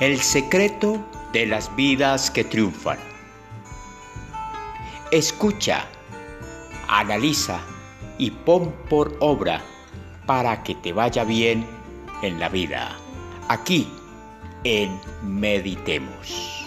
El secreto de las vidas que triunfan. Escucha, analiza y pon por obra para que te vaya bien en la vida. Aquí en Meditemos.